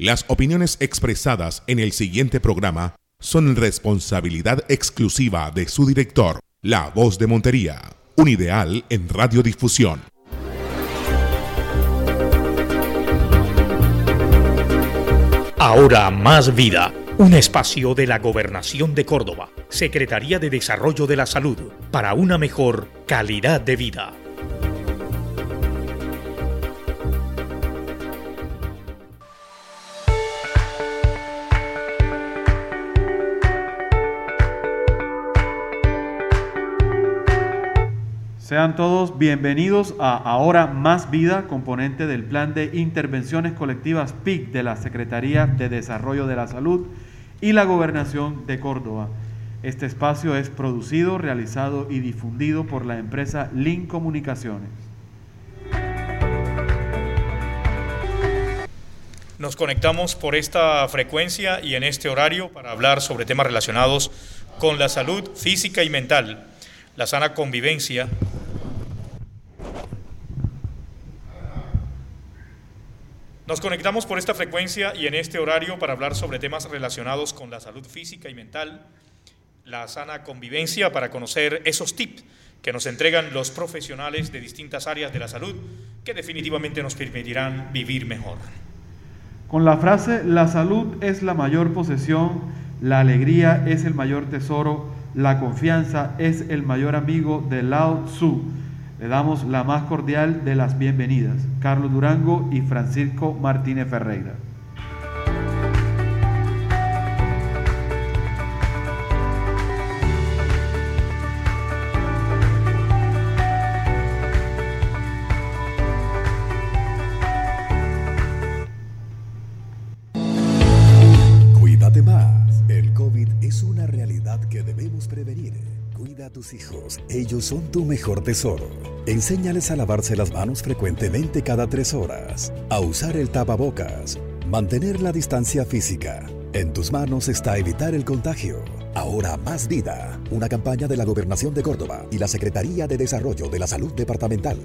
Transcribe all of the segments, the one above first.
Las opiniones expresadas en el siguiente programa son responsabilidad exclusiva de su director, La Voz de Montería, un ideal en radiodifusión. Ahora más vida, un espacio de la Gobernación de Córdoba, Secretaría de Desarrollo de la Salud, para una mejor calidad de vida. Sean todos bienvenidos a Ahora Más Vida, componente del Plan de Intervenciones Colectivas PIC de la Secretaría de Desarrollo de la Salud y la Gobernación de Córdoba. Este espacio es producido, realizado y difundido por la empresa Link Comunicaciones. Nos conectamos por esta frecuencia y en este horario para hablar sobre temas relacionados con la salud física y mental, la sana convivencia, Nos conectamos por esta frecuencia y en este horario para hablar sobre temas relacionados con la salud física y mental, la sana convivencia, para conocer esos tips que nos entregan los profesionales de distintas áreas de la salud que definitivamente nos permitirán vivir mejor. Con la frase, la salud es la mayor posesión, la alegría es el mayor tesoro, la confianza es el mayor amigo de Lao Tzu le damos la más cordial de las bienvenidas, Carlos Durango y Francisco Martínez Ferreira. Cuídate más, el COVID es una realidad que debemos prevenir. Cuida a tus hijos, ellos son tu mejor tesoro. Enséñales a lavarse las manos frecuentemente cada tres horas, a usar el tapabocas, mantener la distancia física. En tus manos está evitar el contagio. Ahora más vida, una campaña de la Gobernación de Córdoba y la Secretaría de Desarrollo de la Salud Departamental.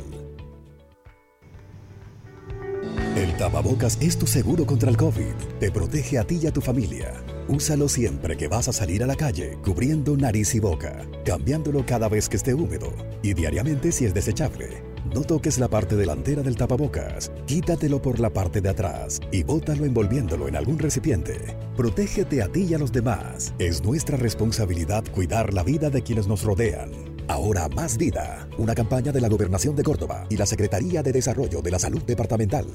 Tapabocas es tu seguro contra el COVID. Te protege a ti y a tu familia. Úsalo siempre que vas a salir a la calle, cubriendo nariz y boca, cambiándolo cada vez que esté húmedo y diariamente si es desechable. No toques la parte delantera del tapabocas, quítatelo por la parte de atrás y bótalo envolviéndolo en algún recipiente. Protégete a ti y a los demás. Es nuestra responsabilidad cuidar la vida de quienes nos rodean. Ahora más vida, una campaña de la Gobernación de Córdoba y la Secretaría de Desarrollo de la Salud Departamental.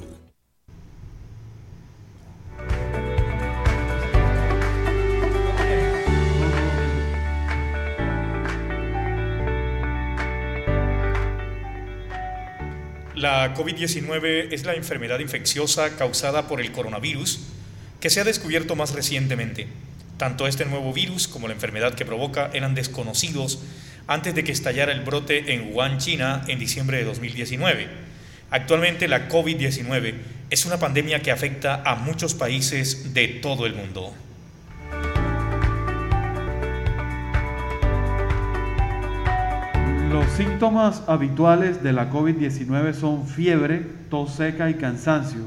La COVID-19 es la enfermedad infecciosa causada por el coronavirus que se ha descubierto más recientemente. Tanto este nuevo virus como la enfermedad que provoca eran desconocidos antes de que estallara el brote en Wuhan, China, en diciembre de 2019. Actualmente la COVID-19 es una pandemia que afecta a muchos países de todo el mundo. Los síntomas habituales de la COVID-19 son fiebre, tos seca y cansancio.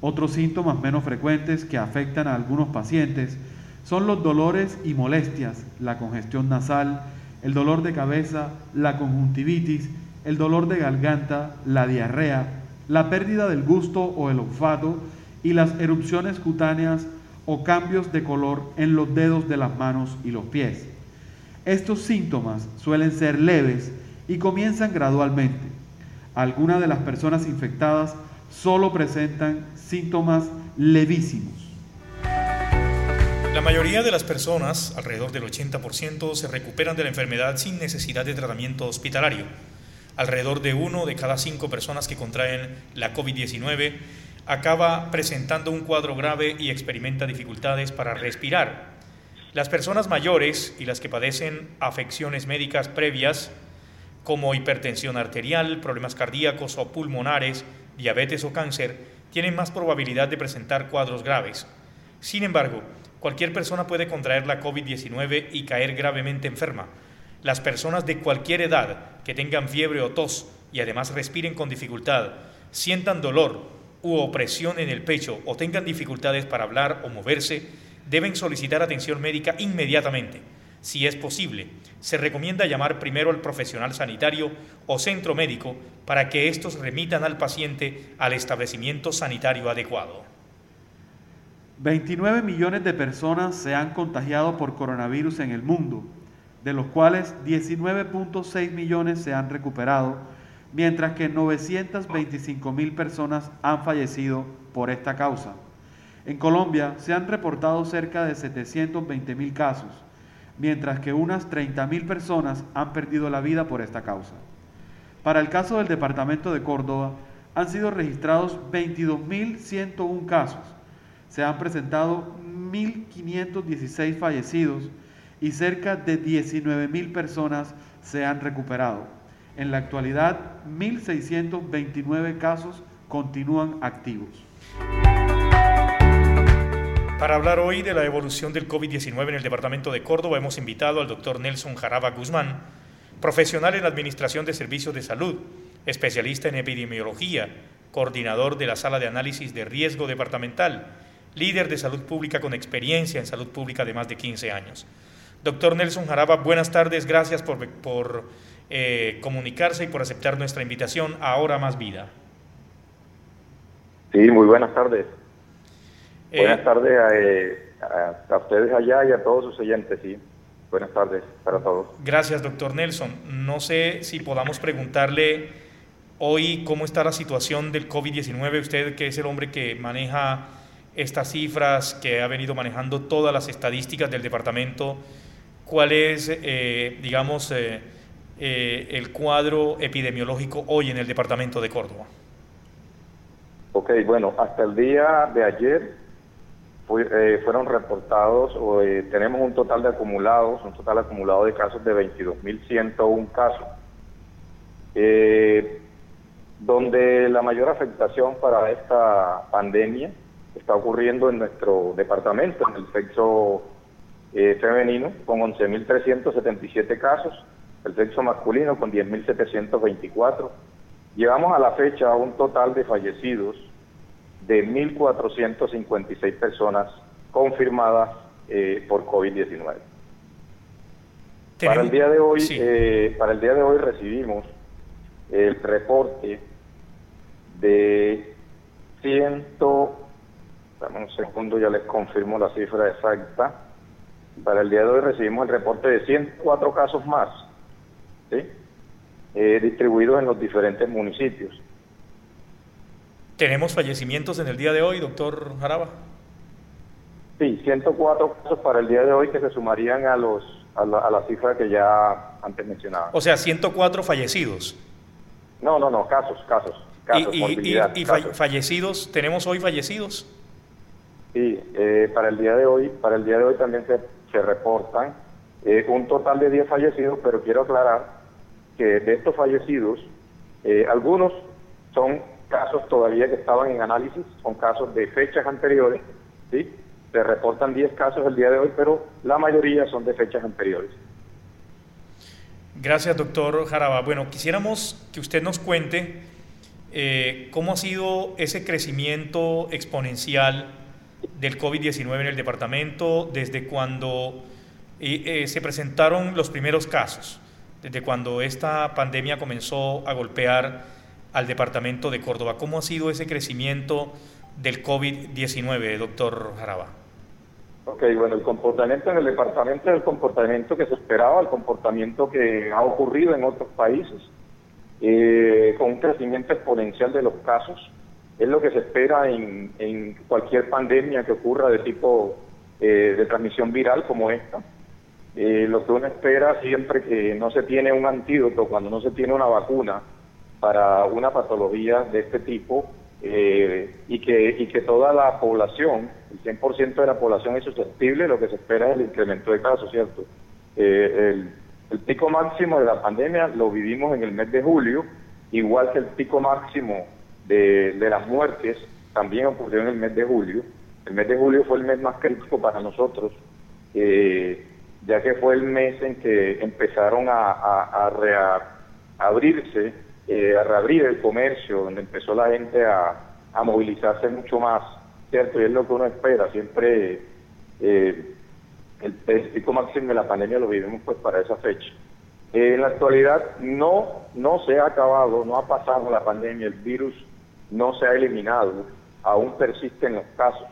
Otros síntomas menos frecuentes que afectan a algunos pacientes son los dolores y molestias, la congestión nasal, el dolor de cabeza, la conjuntivitis, el dolor de garganta, la diarrea, la pérdida del gusto o el olfato y las erupciones cutáneas o cambios de color en los dedos de las manos y los pies. Estos síntomas suelen ser leves y comienzan gradualmente. Algunas de las personas infectadas solo presentan síntomas levísimos. La mayoría de las personas, alrededor del 80%, se recuperan de la enfermedad sin necesidad de tratamiento hospitalario. Alrededor de uno de cada cinco personas que contraen la COVID-19 acaba presentando un cuadro grave y experimenta dificultades para respirar las personas mayores y las que padecen afecciones médicas previas como hipertensión arterial, problemas cardíacos o pulmonares, diabetes o cáncer, tienen más probabilidad de presentar cuadros graves. Sin embargo, cualquier persona puede contraer la COVID-19 y caer gravemente enferma. Las personas de cualquier edad que tengan fiebre o tos y además respiren con dificultad, sientan dolor u opresión en el pecho o tengan dificultades para hablar o moverse, deben solicitar atención médica inmediatamente. Si es posible, se recomienda llamar primero al profesional sanitario o centro médico para que estos remitan al paciente al establecimiento sanitario adecuado. 29 millones de personas se han contagiado por coronavirus en el mundo, de los cuales 19.6 millones se han recuperado, mientras que 925 mil personas han fallecido por esta causa. En Colombia se han reportado cerca de 720 mil casos, mientras que unas 30 mil personas han perdido la vida por esta causa. Para el caso del departamento de Córdoba, han sido registrados 22.101 casos, se han presentado 1.516 fallecidos y cerca de 19.000 personas se han recuperado. En la actualidad, 1.629 casos continúan activos. Para hablar hoy de la evolución del COVID-19 en el departamento de Córdoba, hemos invitado al doctor Nelson Jaraba Guzmán, profesional en Administración de Servicios de Salud, especialista en epidemiología, coordinador de la Sala de Análisis de Riesgo Departamental, líder de salud pública con experiencia en salud pública de más de 15 años. Doctor Nelson Jaraba, buenas tardes, gracias por, eh, comunicarse y por aceptar nuestra invitación Ahora Más Vida. Sí, muy buenas tardes. Eh, buenas tardes eh, a, a, ustedes allá y a todos sus oyentes, sí. Buenas tardes para todos. Gracias, doctor Nelson. No sé si podamos preguntarle hoy cómo está la situación del COVID-19. Usted, que es el hombre que maneja estas cifras, que ha venido manejando todas las estadísticas del departamento, ¿cuál es, eh, digamos, el cuadro epidemiológico hoy en el departamento de Córdoba? Ok, bueno, hasta el día de ayer eh, fueron reportados, o, eh, tenemos un total de acumulados, un total acumulado de casos de 22.101 casos, eh, donde la mayor afectación para esta pandemia está ocurriendo en nuestro departamento, en el sexo femenino, con 11.377 casos, el sexo masculino con 10.724. Llevamos a la fecha un total de fallecidos de 1.456 personas confirmadas eh, por COVID-19. Para el día de hoy, eh, para el día de hoy recibimos el reporte de ciento, dame un segundo, ya les confirmo la cifra exacta. Para el día de hoy recibimos el reporte de 104 casos más, eh, distribuidos en los diferentes municipios. ¿Tenemos fallecimientos en el día de hoy, doctor Jaraba? Sí, 104 casos para el día de hoy que se sumarían a los a la, cifra que ya antes mencionaba. O sea, 104 fallecidos. No, no, no, casos, casos. casos ¿Y, y, fallecidos? ¿Tenemos hoy fallecidos? Sí, eh, para el día de hoy, para el día de hoy también se, se reportan eh, un total de 10 fallecidos, pero quiero aclarar que de estos fallecidos, eh, algunos son casos todavía que estaban en análisis, son casos de fechas anteriores, ¿sí? Se reportan 10 casos el día de hoy, pero la mayoría son de fechas anteriores. Gracias, doctor Jaraba. Bueno, quisiéramos que usted nos cuente eh, cómo ha sido ese crecimiento exponencial del COVID-19 en el departamento desde cuando eh, eh, se presentaron los primeros casos, desde cuando esta pandemia comenzó a golpear al departamento de Córdoba. ¿Cómo ha sido ese crecimiento del COVID-19, doctor Jaraba? Ok, bueno, el comportamiento en el departamento es el comportamiento que se esperaba, el comportamiento que ha ocurrido en otros países, eh, con un crecimiento exponencial de los casos. Es lo que se espera en, cualquier pandemia que ocurra de tipo eh, de transmisión viral como esta. Eh, lo que uno espera siempre que no se tiene un antídoto, cuando no se tiene una vacuna, para una patología de este tipo eh, y, que, y que toda la población, el 100% de la población es susceptible, lo que se espera es el incremento de casos, ¿cierto? Eh, el, el pico máximo de la pandemia lo vivimos en el mes de julio, igual que el pico máximo de, de las muertes también ocurrió en el mes de julio. El mes de julio fue el mes más crítico para nosotros, eh, ya que fue el mes en que empezaron a, a, a reabrirse eh, a reabrir el comercio, donde empezó la gente a, a movilizarse mucho más, ¿cierto? Y es lo que uno espera, siempre eh, el, pico máximo de la pandemia lo vivimos pues para esa fecha. Eh, en la actualidad no, no se ha acabado, no ha pasado la pandemia, el virus no se ha eliminado, aún persisten los casos.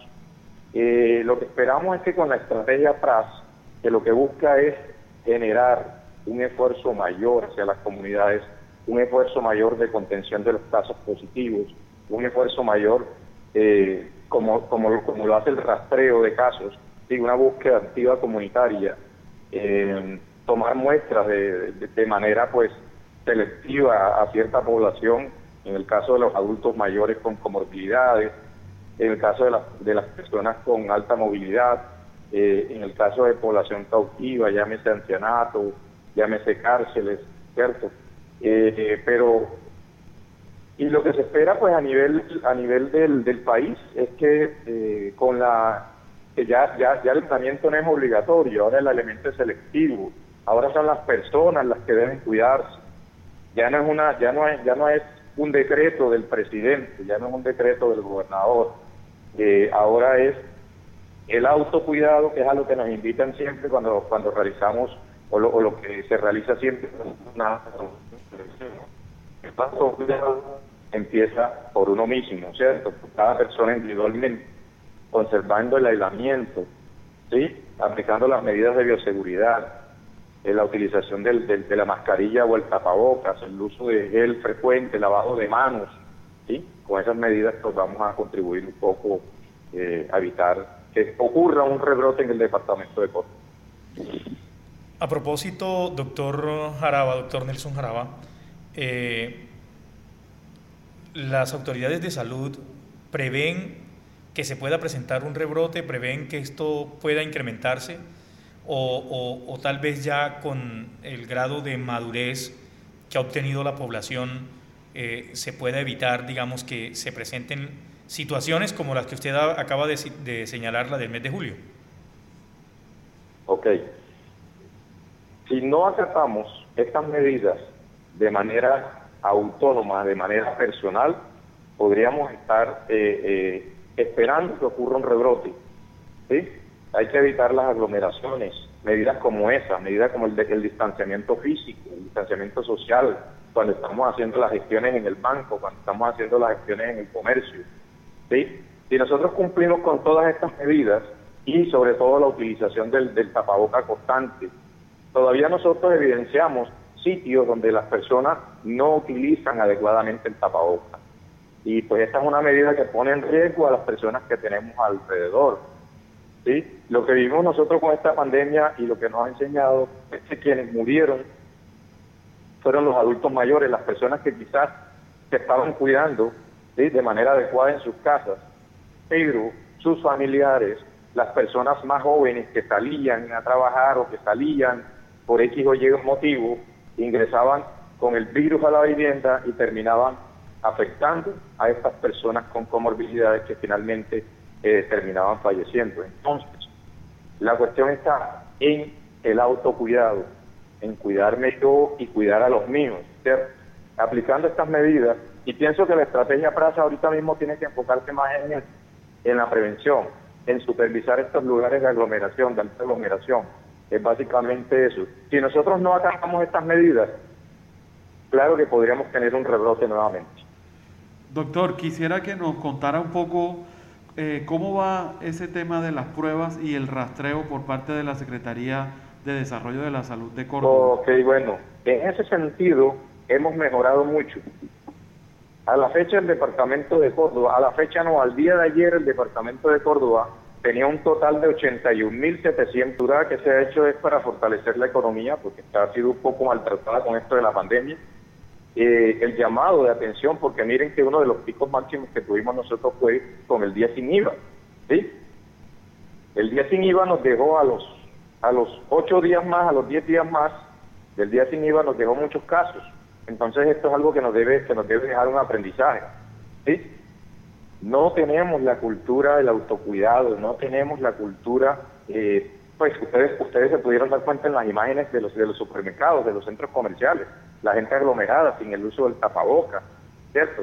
Eh, lo que esperamos es que con la estrategia PRAS, que lo que busca es generar un esfuerzo mayor hacia las comunidades, un esfuerzo mayor de contención de los casos positivos, un esfuerzo mayor eh, como, como, como lo hace el rastreo de casos, y una búsqueda activa comunitaria, eh, tomar muestras de, de, manera pues selectiva a cierta población, en el caso de los adultos mayores con comorbilidades, en el caso de, de las personas con alta movilidad, eh, en el caso de población cautiva, llámese ancianato, llámese cárceles, ¿cierto? Eh, pero y lo que se espera pues a nivel a nivel del, del país es que eh, con la que ya ya ya el tratamiento no es obligatorio ahora el elemento es selectivo ahora son las personas las que deben cuidarse. Ya no es una ya no es ya no es un decreto del presidente ya no es un decreto del gobernador. Eh, ahora es el autocuidado que es a lo que nos invitan siempre cuando cuando realizamos o lo, que se realiza siempre una empieza por uno mismo, ¿cierto? cada persona individualmente, conservando el aislamiento, ¿sí? Aplicando las medidas de bioseguridad, eh, la utilización del, de la mascarilla o el tapabocas, el uso de gel frecuente, lavado de manos, ¿sí? Con esas medidas pues vamos a contribuir un poco eh, a evitar que ocurra un rebrote en el departamento de Córdoba. A propósito, doctor Jaraba, doctor Nelson Jaraba, eh, las autoridades de salud prevén que se pueda presentar un rebrote, prevén que esto pueda incrementarse o, tal vez ya con el grado de madurez que ha obtenido la población eh, se pueda evitar, digamos, que se presenten situaciones como las que usted acaba de, de señalar, la del mes de julio. Ok. Si no acatamos estas medidas de manera autónoma, de manera personal, podríamos estar eh, eh, esperando que ocurra un rebrote. ¿sí? Hay que evitar las aglomeraciones, medidas como esas, medidas como el, el distanciamiento físico, el distanciamiento social, cuando estamos haciendo las gestiones en el banco, cuando estamos haciendo las gestiones en el comercio. ¿sí? Si nosotros cumplimos con todas estas medidas y sobre todo la utilización del, del tapaboca constante, todavía nosotros evidenciamos sitios donde las personas no utilizan adecuadamente el tapabocas. Y pues esta es una medida que pone en riesgo a las personas que tenemos alrededor. ¿sí? Lo que vivimos nosotros con esta pandemia y lo que nos ha enseñado es que quienes murieron fueron los adultos mayores, las personas que quizás se estaban cuidando de manera adecuada en sus casas, pero sus familiares, las personas más jóvenes que salían a trabajar o que salían por X o Y motivo, ingresaban con el virus a la vivienda y terminaban afectando a estas personas con comorbilidades que finalmente eh, terminaban falleciendo. Entonces, la cuestión está en el autocuidado, en cuidarme yo y cuidar a los míos, aplicando estas medidas. Y pienso que la estrategia PRASA ahorita mismo tiene que enfocarse más en, en la prevención, en supervisar estos lugares de aglomeración, de alta aglomeración, es básicamente eso. Si nosotros no acatamos estas medidas, claro que podríamos tener un rebrote nuevamente. Doctor, quisiera que nos contara un poco eh, cómo va ese tema de las pruebas y el rastreo por parte de la Secretaría de Desarrollo de la Salud de Córdoba. Ok, bueno, en ese sentido hemos mejorado mucho. A la fecha el Departamento de Córdoba, a la fecha no, al día de ayer el Departamento de Córdoba tenía un total de 81.700 que se ha hecho es para fortalecer la economía porque ha sido un poco maltratada con esto de la pandemia. Eh, el llamado de atención, porque miren que uno de los picos máximos que tuvimos nosotros fue con el día sin IVA. ¿sí? El día sin IVA nos dejó a los a los ocho días más, a los diez días más del día sin IVA nos dejó muchos casos. Entonces esto es algo que nos debe que nos debe dejar un aprendizaje. ¿sí? No tenemos la cultura del autocuidado, no tenemos la cultura, eh, pues ustedes ustedes se pudieron dar cuenta en las imágenes de los de los supermercados, de los centros comerciales, la gente aglomerada sin el uso del tapaboca, ¿cierto?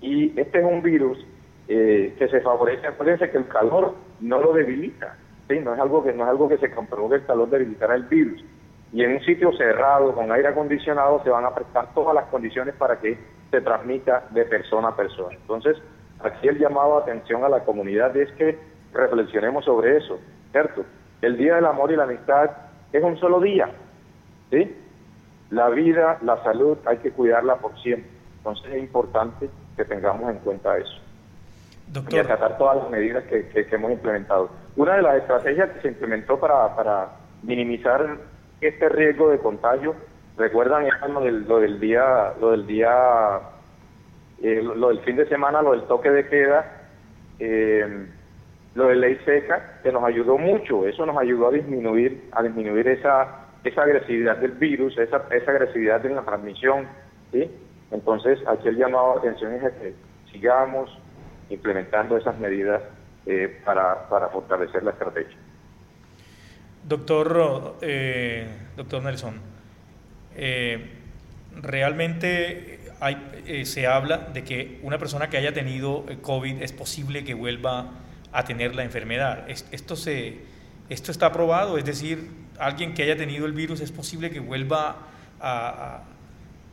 Y este es un virus eh, que se favorece, acuérdense que el calor no lo debilita, ¿sí? no, es algo que, no es algo que se comprobó que el calor debilitará el virus. Y en un sitio cerrado, con aire acondicionado, se van a prestar todas las condiciones para que se transmita de persona a persona. Entonces, aquí el llamado a atención a la comunidad es que reflexionemos sobre eso, ¿cierto? El Día del Amor y la Amistad es un solo día, ¿sí? La vida, la salud, hay que cuidarla por siempre. Entonces es importante que tengamos en cuenta eso. Doctor. Y acatar todas las medidas que, hemos implementado. Una de las estrategias que se implementó para, para minimizar este riesgo de contagio, recuerdan lo del, lo del día, lo del día, eh, lo del fin de semana, lo del toque de queda, eh, lo de ley seca, que nos ayudó mucho, eso nos ayudó a disminuir, a disminuir esa, esa agresividad del virus, esa, esa agresividad en la transmisión, ¿sí? Entonces, aquí el llamado de atención es que sigamos implementando esas medidas eh, para, para fortalecer la estrategia. Doctor, doctor Nelson, realmente hay, se habla de que una persona que haya tenido COVID es posible que vuelva a tener la enfermedad. Esto, se, esto está probado, es decir, alguien que haya tenido el virus es posible que vuelva a,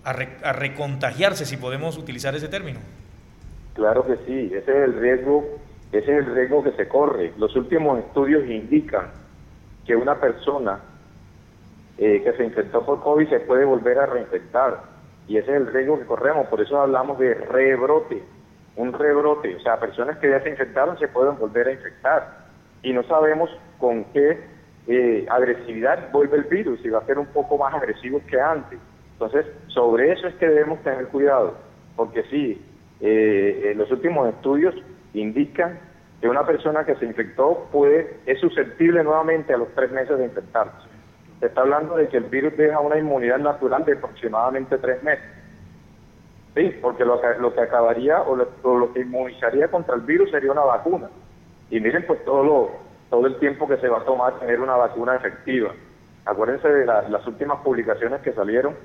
a, recontagiarse, si podemos utilizar ese término. Claro que sí, ese es el riesgo, ese es el riesgo que se corre. Los últimos estudios indican que una persona eh, que se infectó por COVID se puede volver a reinfectar y ese es el riesgo que corremos, por eso hablamos de rebrote, un rebrote, o sea, personas que ya se infectaron se pueden volver a infectar y no sabemos con qué eh, agresividad vuelve el virus, y va a ser un poco más agresivo que antes. Entonces, sobre eso es que debemos tener cuidado, porque sí, eh, los últimos estudios indican que una persona que se infectó puede es susceptible nuevamente a los tres meses de infectarse. Se está hablando de que el virus deja una inmunidad natural de aproximadamente tres meses. Sí, porque lo que, acabaría o lo, que inmunizaría contra el virus sería una vacuna. Y miren pues todo lo, todo el tiempo que se va a tomar tener una vacuna efectiva. Acuérdense de las últimas publicaciones que salieron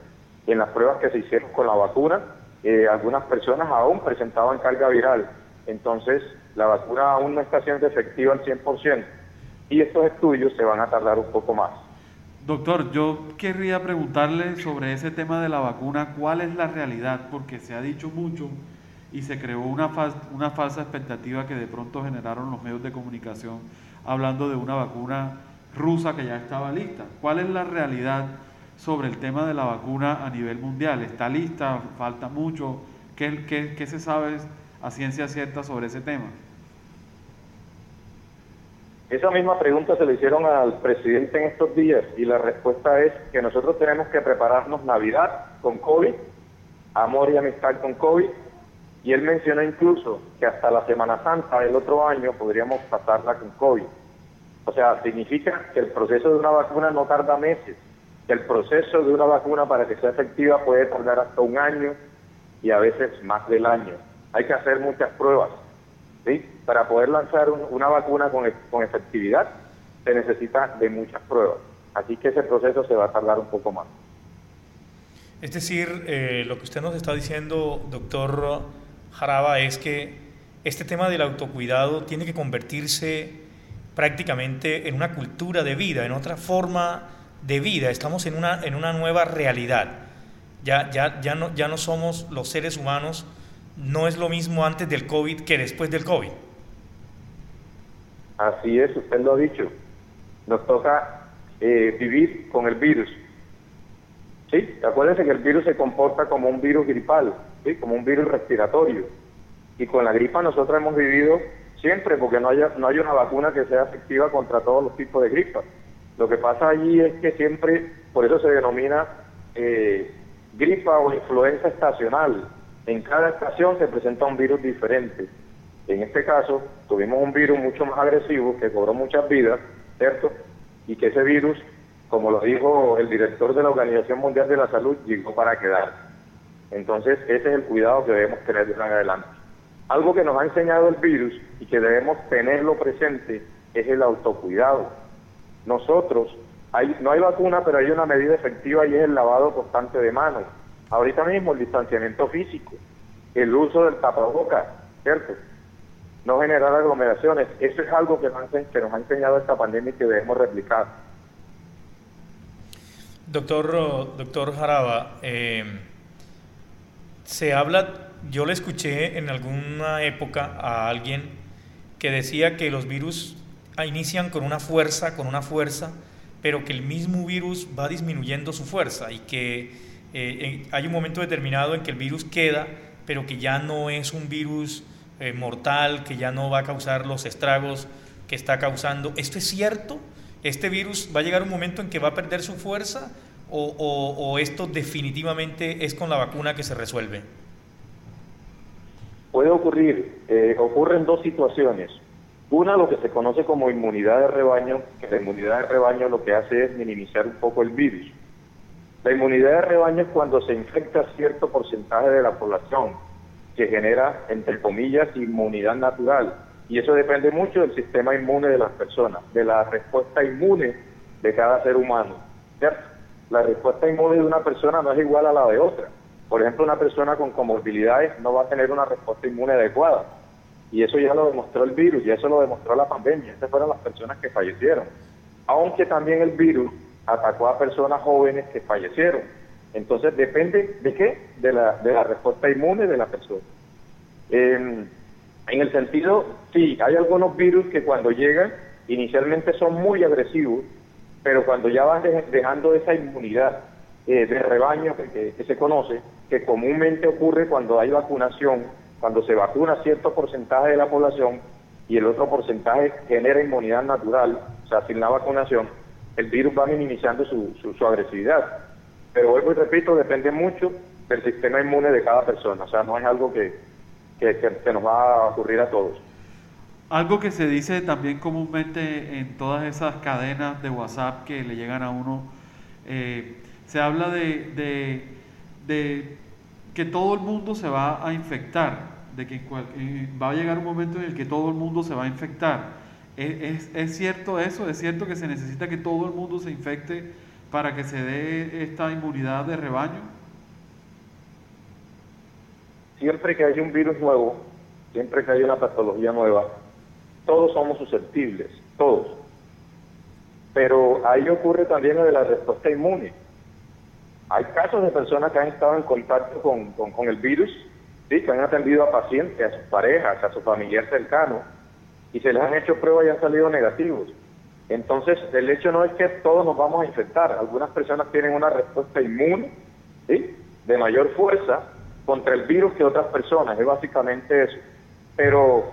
en las pruebas que se hicieron con la vacuna, algunas personas aún presentaban carga viral. Entonces, la vacuna aún no está siendo efectiva al 100% y estos estudios se van a tardar un poco más. Doctor, yo querría preguntarle sobre ese tema de la vacuna, ¿cuál es la realidad? Porque se ha dicho mucho y se creó una, una falsa expectativa que de pronto generaron los medios de comunicación hablando de una vacuna rusa que ya estaba lista. ¿Cuál es la realidad? sobre el tema de la vacuna a nivel mundial. ¿Está lista? ¿Falta mucho? ¿Qué, qué, se sabe a ciencia cierta sobre ese tema? Esa misma pregunta se le hicieron al presidente en estos días y la respuesta es que nosotros tenemos que prepararnos Navidad con COVID, amor y amistad con COVID, y él mencionó incluso que hasta la Semana Santa del otro año podríamos pasarla con COVID. O sea, significa que el proceso de una vacuna no tarda meses, el proceso de una vacuna para que sea efectiva puede tardar hasta un año y a veces más del año. Hay que hacer muchas pruebas. ¿Sí? Para poder lanzar una vacuna con, con efectividad se necesita de muchas pruebas. Así que ese proceso se va a tardar un poco más. Es decir, eh, lo que usted nos está diciendo, doctor Jaraba, es que este tema del autocuidado tiene que convertirse prácticamente en una cultura de vida, en otra forma de vida, estamos en una, en una nueva realidad. Ya, ya, ya, no, ya no somos los seres humanos, no es lo mismo antes del COVID que después del COVID. Así es, usted lo ha dicho. Nos toca eh, vivir con el virus. ¿Sí? Acuérdense que el virus se comporta como un virus gripal, ¿sí? como un virus respiratorio. Y con la gripa nosotros hemos vivido siempre, porque no, haya, no hay una vacuna que sea efectiva contra todos los tipos de gripas. Lo que pasa allí es que siempre, por eso se denomina eh, gripa o influenza estacional. En cada estación se presenta un virus diferente. En este caso, tuvimos un virus mucho más agresivo que cobró muchas vidas, ¿cierto? Y que ese virus, como lo dijo el director de la Organización Mundial de la Salud, llegó para quedar. Entonces, ese es el cuidado que debemos tener de adelante. Algo que nos ha enseñado el virus y que debemos tenerlo presente es el autocuidado nosotros, hay, no hay vacuna, pero hay una medida efectiva y es el lavado constante de manos. Ahorita mismo el distanciamiento físico. el uso del tapabocas, ¿cierto? No generar aglomeraciones. Eso es algo que nos, ha enseñado esta pandemia y que debemos replicar. Doctor, doctor Jaraba, eh, se habla, yo le escuché en alguna época a alguien que decía que los virus inician con una fuerza, con una fuerza, pero que el mismo virus va disminuyendo su fuerza y que eh, hay un momento determinado en que el virus queda, pero que ya no es un virus eh, mortal, que ya no va a causar los estragos que está causando. ¿Esto es cierto? ¿Este virus va a llegar un momento en que va a perder su fuerza o, esto definitivamente es con la vacuna que se resuelve? Puede ocurrir, eh, ocurren dos situaciones. Una, lo que se conoce como inmunidad de rebaño, que la inmunidad de rebaño lo que hace es minimizar un poco el virus. La inmunidad de rebaño es cuando se infecta cierto porcentaje de la población, que genera, entre comillas, inmunidad natural. Y eso depende mucho del sistema inmune de las personas, de la respuesta inmune de cada ser humano. La respuesta inmune de una persona no es igual a la de otra. Por ejemplo, una persona con comorbilidades no va a tener una respuesta inmune adecuada y eso ya lo demostró el virus, y eso lo demostró la pandemia. Esas fueron las personas que fallecieron. Aunque también el virus atacó a personas jóvenes que fallecieron. Entonces depende de qué? De la, de la respuesta inmune de la persona. en el sentido, sí, hay algunos virus que cuando llegan inicialmente son muy agresivos, pero cuando ya van dejando esa inmunidad eh, de rebaño que se conoce, que comúnmente ocurre cuando hay vacunación, cuando se vacuna cierto porcentaje de la población y el otro porcentaje genera inmunidad natural, o sea, sin la vacunación, el virus va minimizando su, su, agresividad. Pero vuelvo y repito, depende mucho del sistema inmune de cada persona, o sea, no es algo que, que, nos va a ocurrir a todos. Algo que se dice también comúnmente en todas esas cadenas de WhatsApp que le llegan a uno, eh, se habla de, de, de que todo el mundo se va a infectar, de que eh, va a llegar un momento en el que todo el mundo se va a infectar. ¿Es, ¿Es, cierto eso? ¿Es cierto que se necesita que todo el mundo se infecte para que se dé esta inmunidad de rebaño? Siempre que hay un virus nuevo, siempre que hay una patología nueva, todos somos susceptibles, todos. Pero ahí ocurre también lo de la respuesta inmune hay casos de personas que han estado en contacto con, el virus, ¿sí? que han atendido a pacientes, a sus parejas, a sus familiares cercanos, y se les han hecho pruebas y han salido negativos. Entonces, el hecho no es que todos nos vamos a infectar. Algunas personas tienen una respuesta inmune, de mayor fuerza contra el virus que otras personas. Es básicamente eso. Pero,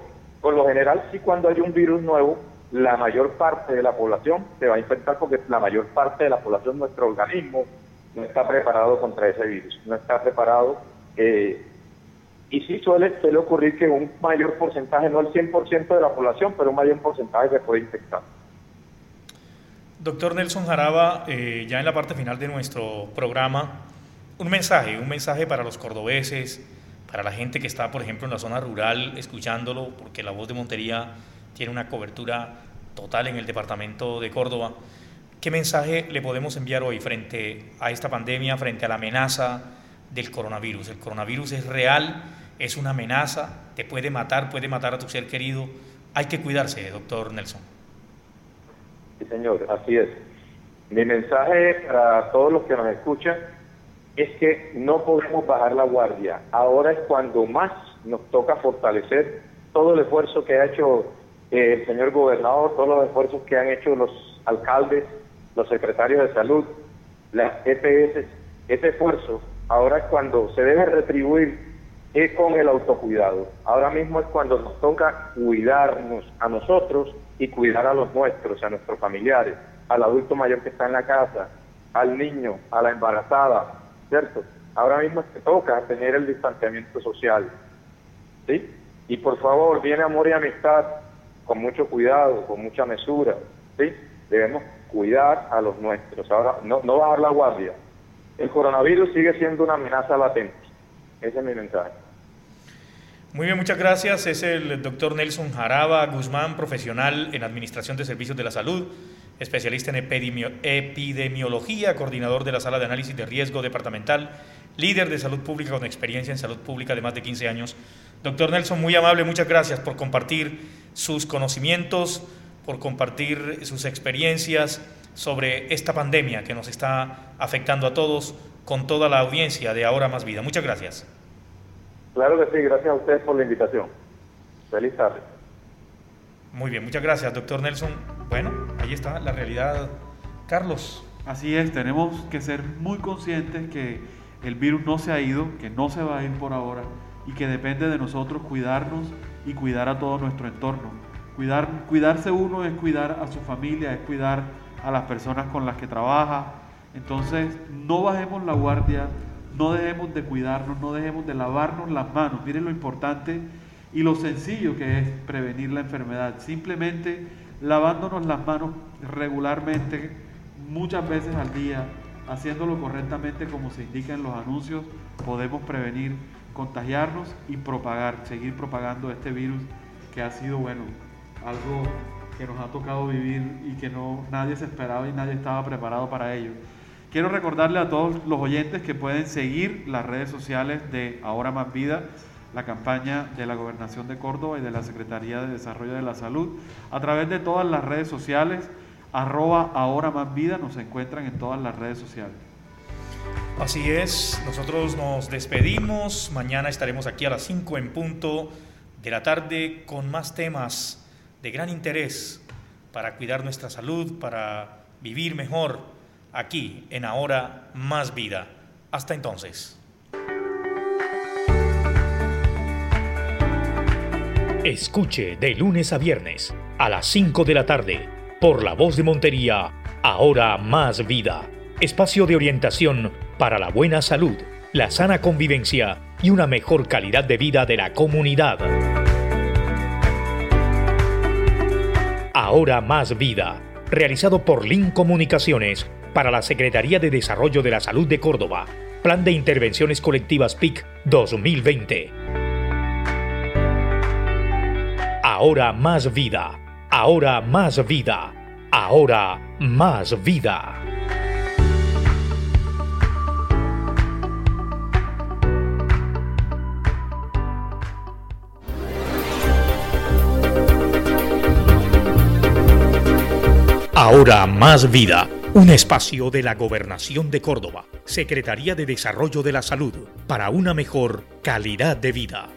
por lo general, sí cuando hay un virus nuevo, la mayor parte de la población se va a infectar porque la mayor parte de la población, nuestro organismo, no está preparado contra ese virus, no está preparado. Eh, y sí suele, suele ocurrir que un mayor porcentaje, no el 100% de la población, pero un mayor porcentaje se puede infectar. Doctor Nelson Jaraba, eh, ya en la parte final de nuestro programa, un mensaje, un mensaje para los cordobeses, para la gente que está, por ejemplo, en la zona rural escuchándolo, porque la voz de Montería tiene una cobertura total en el departamento de Córdoba. ¿Qué mensaje le podemos enviar hoy frente a esta pandemia, frente a la amenaza del coronavirus? El coronavirus es real, es una amenaza, te puede matar, puede matar a tu ser querido. Hay que cuidarse, doctor Nelson. Sí, señor, así es. Mi mensaje para todos los que nos escuchan es que no podemos bajar la guardia. Ahora es cuando más nos toca fortalecer todo el esfuerzo que ha hecho eh, el señor gobernador, todos los esfuerzos que han hecho los alcaldes, los secretarios de salud, las EPS, ese esfuerzo ahora es cuando se debe retribuir es con el autocuidado. Ahora mismo es cuando nos toca cuidarnos a nosotros y cuidar a los nuestros, a nuestros familiares, al adulto mayor que está en la casa, al niño, a la embarazada, ¿cierto? Ahora mismo es que toca tener el distanciamiento social, ¿sí? Y por favor, viene amor y amistad con mucho cuidado, con mucha mesura, ¿sí? Debemos cuidar a los nuestros. Ahora, no, no bajar la guardia. El coronavirus sigue siendo una amenaza latente. Ese es mi mensaje. Muy bien, muchas gracias. Es el doctor Nelson Jaraba Guzmán, profesional en Administración de Servicios de la Salud, especialista en epidemiología, coordinador de la Sala de Análisis de Riesgo Departamental líder de salud pública con experiencia en salud pública de más de 15 años. Doctor Nelson, muy amable, muchas gracias por compartir sus conocimientos, por compartir sus experiencias sobre esta pandemia que nos está afectando a todos con toda la audiencia de Ahora Más Vida. Muchas gracias. Claro que sí, gracias a ustedes por la invitación. Feliz tarde. Muy bien, muchas gracias, doctor Nelson. Bueno, ahí está la realidad. Carlos. Así es, tenemos que ser muy conscientes que el virus no se ha ido, que no se va a ir por ahora y que depende de nosotros cuidarnos y cuidar a todo nuestro entorno. Cuidar, cuidarse uno es cuidar a su familia, es cuidar a las personas con las que trabaja. Entonces, no bajemos la guardia, no dejemos de cuidarnos, no dejemos de lavarnos las manos. Miren lo importante y lo sencillo que es prevenir la enfermedad. Simplemente lavándonos las manos regularmente, muchas veces al día, haciéndolo correctamente como se indica en los anuncios, podemos prevenir contagiarnos y propagar, seguir propagando este virus que ha sido, bueno, algo que nos ha tocado vivir y que no nadie se esperaba y nadie estaba preparado para ello. Quiero recordarle a todos los oyentes que pueden seguir las redes sociales de Ahora Más Vida, la campaña de la Gobernación de Córdoba y de la Secretaría de Desarrollo de la Salud, a través de todas las redes sociales, arroba Ahora Más Vida, nos encuentran en todas las redes sociales. Así es, nosotros nos despedimos, mañana estaremos aquí a las 5 en punto de la tarde con más temas de gran interés para cuidar nuestra salud, para vivir mejor aquí en Ahora Más Vida. Hasta entonces. Escuche de lunes a viernes a las 5 de la tarde por la voz de Montería, Ahora Más Vida. Espacio de orientación para la buena salud, la sana convivencia y una mejor calidad de vida de la comunidad. Ahora Más Vida, realizado por Link Comunicaciones para la Secretaría de Desarrollo de la Salud de Córdoba, Plan de Intervenciones Colectivas PIC 2020. Ahora Más Vida, ahora Más Vida, ahora Más Vida. Ahora más vida. Un espacio de la Gobernación de Córdoba, Secretaría de Desarrollo de la Salud, para una mejor calidad de vida.